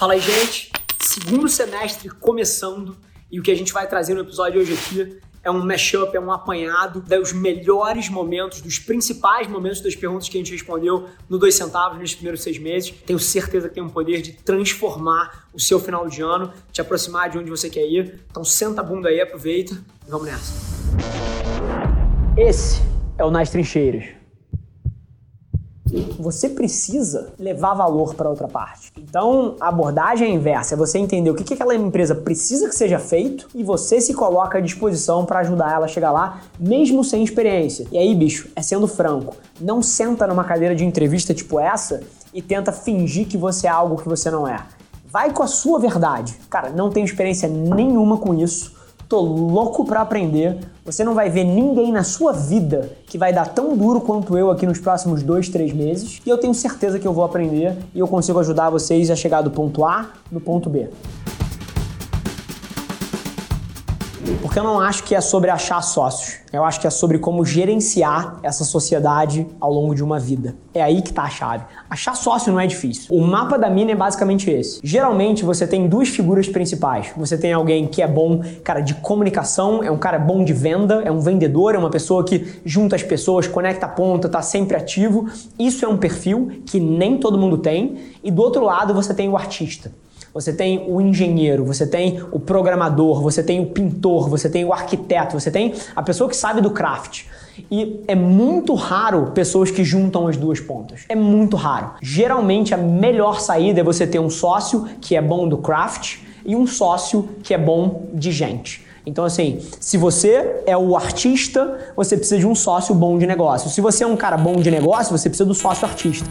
Fala aí, gente. Segundo semestre começando e o que a gente vai trazer no episódio de hoje aqui é um mashup, é um apanhado dos melhores momentos, dos principais momentos das perguntas que a gente respondeu no Dois Centavos nesses primeiros seis meses. Tenho certeza que tem um poder de transformar o seu final de ano, te aproximar de onde você quer ir. Então senta a bunda aí, aproveita e vamos nessa. Esse é o Nas Trincheiras você precisa levar valor para outra parte. Então, a abordagem é inversa, é você entender o que, que aquela empresa precisa que seja feito e você se coloca à disposição para ajudar ela a chegar lá, mesmo sem experiência. E aí, bicho, é sendo franco, não senta numa cadeira de entrevista tipo essa e tenta fingir que você é algo que você não é. Vai com a sua verdade. Cara, não tenho experiência nenhuma com isso tô louco para aprender. Você não vai ver ninguém na sua vida que vai dar tão duro quanto eu aqui nos próximos dois, três meses. E eu tenho certeza que eu vou aprender e eu consigo ajudar vocês a chegar do ponto A no ponto B. Porque eu não acho que é sobre achar sócios. Eu acho que é sobre como gerenciar essa sociedade ao longo de uma vida. É aí que tá a chave. Achar sócio não é difícil. O mapa da mina é basicamente esse. Geralmente você tem duas figuras principais. Você tem alguém que é bom, cara, de comunicação, é um cara bom de venda, é um vendedor, é uma pessoa que junta as pessoas, conecta a ponta, tá sempre ativo. Isso é um perfil que nem todo mundo tem. E do outro lado você tem o artista você tem o engenheiro, você tem o programador, você tem o pintor, você tem o arquiteto, você tem a pessoa que sabe do craft. E é muito raro pessoas que juntam as duas pontas. É muito raro. Geralmente a melhor saída é você ter um sócio que é bom do craft e um sócio que é bom de gente. Então, assim, se você é o artista, você precisa de um sócio bom de negócio. Se você é um cara bom de negócio, você precisa do sócio artista.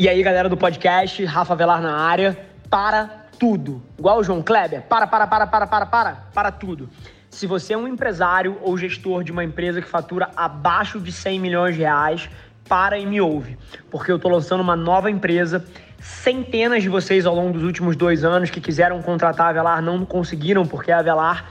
E aí, galera do podcast, Rafa Velar na área, para tudo. Igual o João Kleber, para, para, para, para, para, para, para tudo. Se você é um empresário ou gestor de uma empresa que fatura abaixo de 100 milhões de reais, para e me ouve, porque eu estou lançando uma nova empresa. Centenas de vocês ao longo dos últimos dois anos que quiseram contratar a Velar não conseguiram, porque a Velar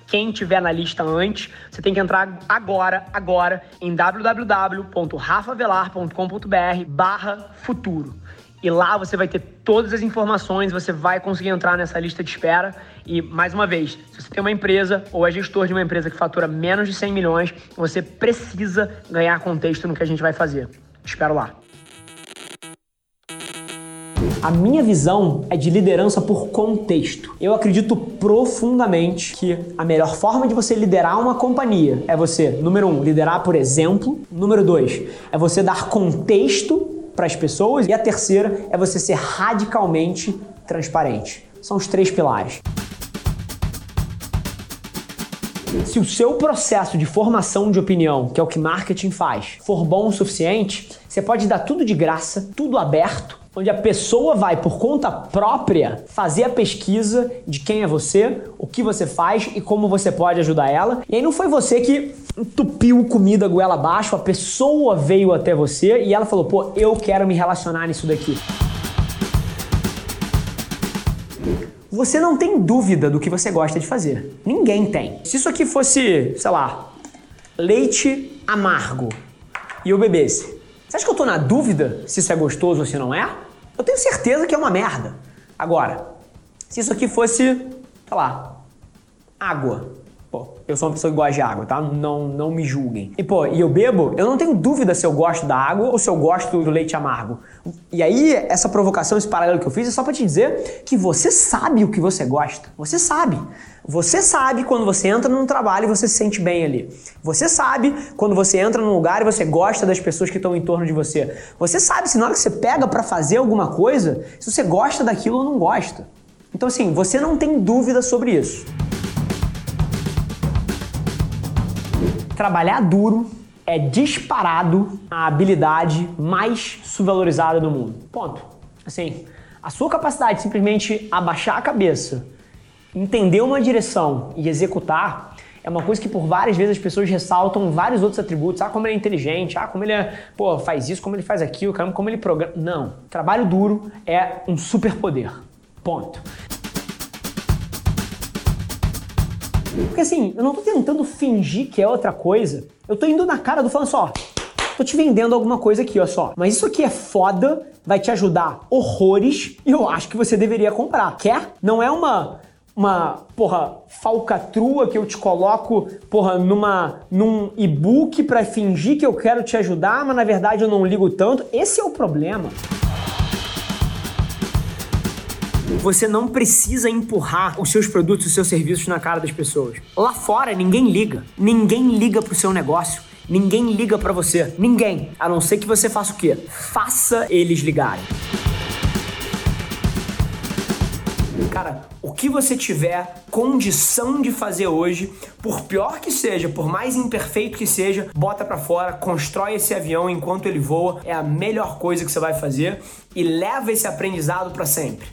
quem tiver na lista antes, você tem que entrar agora, agora, em www.rafavelar.com.br barra futuro. E lá você vai ter todas as informações, você vai conseguir entrar nessa lista de espera. E, mais uma vez, se você tem uma empresa ou é gestor de uma empresa que fatura menos de 100 milhões, você precisa ganhar contexto no que a gente vai fazer. espero lá. A minha visão é de liderança por contexto. Eu acredito profundamente que a melhor forma de você liderar uma companhia é você, número um, liderar por exemplo. Número dois, é você dar contexto para as pessoas. E a terceira é você ser radicalmente transparente. São os três pilares. Se o seu processo de formação de opinião, que é o que marketing faz, for bom o suficiente, você pode dar tudo de graça, tudo aberto onde a pessoa vai, por conta própria, fazer a pesquisa de quem é você, o que você faz e como você pode ajudar ela. E aí não foi você que entupiu comida goela abaixo, a pessoa veio até você e ela falou: pô, eu quero me relacionar nisso daqui. Você não tem dúvida do que você gosta de fazer. Ninguém tem. Se isso aqui fosse, sei lá, leite amargo e eu bebesse, você acha que eu tô na dúvida se isso é gostoso ou se não é? Eu tenho certeza que é uma merda. Agora, se isso aqui fosse, sei lá, água. Pô, eu sou uma pessoa que gosta de água, tá? Não, não me julguem. E pô, e eu bebo, eu não tenho dúvida se eu gosto da água ou se eu gosto do leite amargo. E aí, essa provocação, esse paralelo que eu fiz é só para te dizer que você sabe o que você gosta. Você sabe. Você sabe quando você entra num trabalho e você se sente bem ali. Você sabe quando você entra num lugar e você gosta das pessoas que estão em torno de você. Você sabe se na hora que você pega para fazer alguma coisa, se você gosta daquilo ou não gosta. Então assim, você não tem dúvida sobre isso. Trabalhar duro é disparado a habilidade mais subvalorizada do mundo. Ponto. Assim, A sua capacidade de simplesmente abaixar a cabeça, entender uma direção e executar é uma coisa que por várias vezes as pessoas ressaltam vários outros atributos. Ah, como ele é inteligente, ah, como ele é, pô, faz isso, como ele faz aquilo, como ele programa. Não. Trabalho duro é um superpoder. Ponto. Porque assim, eu não tô tentando fingir que é outra coisa. Eu tô indo na cara do falando só, tô te vendendo alguma coisa aqui, ó só. Mas isso aqui é foda, vai te ajudar horrores e eu acho que você deveria comprar. Quer? Não é uma uma, porra, falcatrua que eu te coloco, porra, numa num e-book para fingir que eu quero te ajudar, mas na verdade eu não ligo tanto. Esse é o problema. Você não precisa empurrar os seus produtos, os seus serviços na cara das pessoas. Lá fora ninguém liga. Ninguém liga pro seu negócio. Ninguém liga para você. Ninguém. A não ser que você faça o quê? Faça eles ligarem. Cara, o que você tiver condição de fazer hoje, por pior que seja, por mais imperfeito que seja, bota para fora, constrói esse avião enquanto ele voa, é a melhor coisa que você vai fazer e leva esse aprendizado para sempre.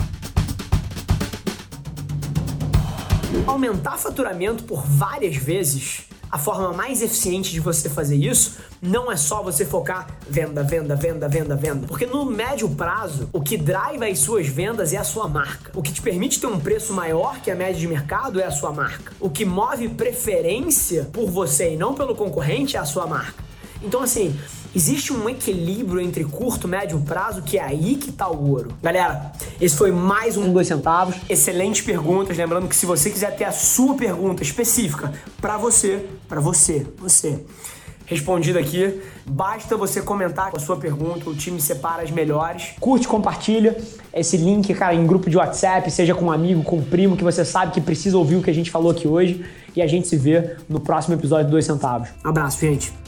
Aumentar faturamento por várias vezes a forma mais eficiente de você fazer isso não é só você focar venda, venda, venda, venda, venda. Porque no médio prazo, o que drive as suas vendas é a sua marca. O que te permite ter um preço maior que a média de mercado é a sua marca. O que move preferência por você e não pelo concorrente é a sua marca. Então, assim, existe um equilíbrio entre curto, médio prazo que é aí que tá o ouro. Galera, esse foi mais um dois centavos. Excelentes perguntas. Lembrando que se você quiser ter a sua pergunta específica para você, para você, você respondida aqui. Basta você comentar a sua pergunta, o time separa as melhores. Curte, compartilha esse link, cara, em grupo de WhatsApp, seja com um amigo, com um primo que você sabe que precisa ouvir o que a gente falou aqui hoje. E a gente se vê no próximo episódio do Dois Centavos. abraço, gente.